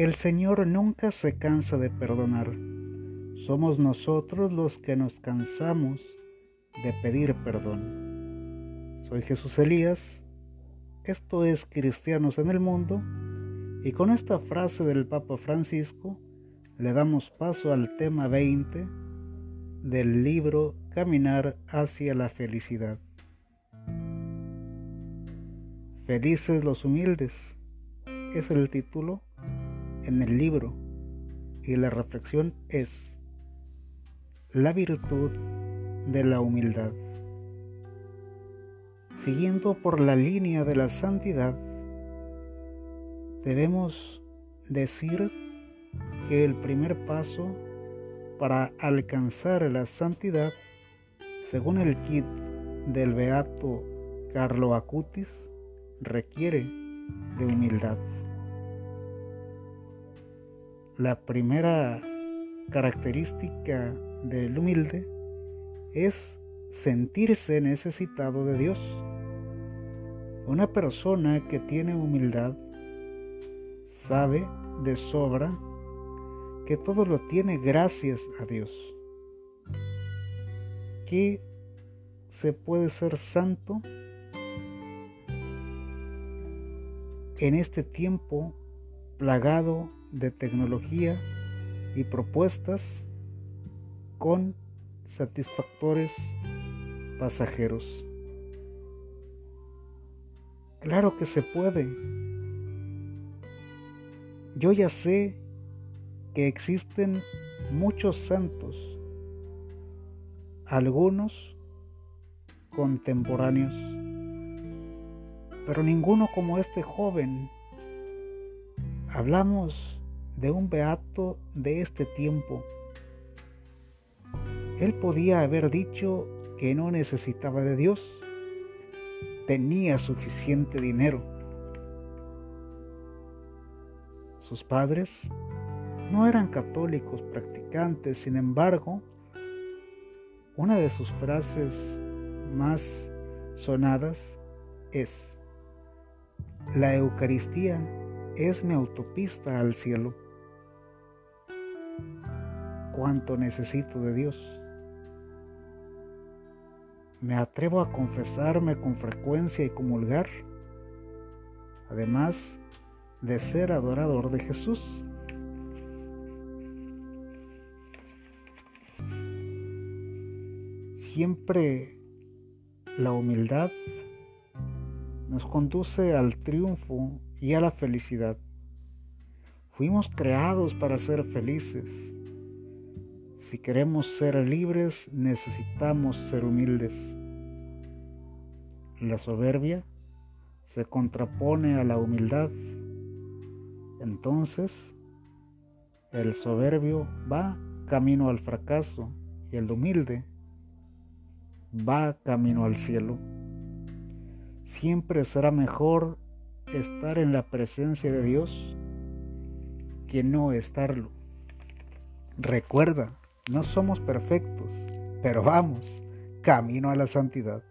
El Señor nunca se cansa de perdonar. Somos nosotros los que nos cansamos de pedir perdón. Soy Jesús Elías. Esto es Cristianos en el Mundo. Y con esta frase del Papa Francisco le damos paso al tema 20 del libro Caminar hacia la felicidad. Felices los humildes es el título en el libro y la reflexión es la virtud de la humildad. Siguiendo por la línea de la santidad, debemos decir que el primer paso para alcanzar la santidad, según el kit del beato Carlo Acutis, requiere de humildad. La primera característica del humilde es sentirse necesitado de Dios. Una persona que tiene humildad sabe de sobra que todo lo tiene gracias a Dios. Que se puede ser santo en este tiempo plagado de tecnología y propuestas con satisfactores pasajeros. Claro que se puede. Yo ya sé que existen muchos santos, algunos contemporáneos, pero ninguno como este joven. Hablamos de un beato de este tiempo. Él podía haber dicho que no necesitaba de Dios, tenía suficiente dinero. Sus padres no eran católicos practicantes, sin embargo, una de sus frases más sonadas es, la Eucaristía es mi autopista al cielo cuánto necesito de Dios. Me atrevo a confesarme con frecuencia y comulgar, además de ser adorador de Jesús. Siempre la humildad nos conduce al triunfo y a la felicidad. Fuimos creados para ser felices si queremos ser libres, necesitamos ser humildes. La soberbia se contrapone a la humildad. Entonces, el soberbio va camino al fracaso y el humilde va camino al cielo. Siempre será mejor estar en la presencia de Dios que no estarlo. Recuerda, no somos perfectos, pero vamos, camino a la santidad.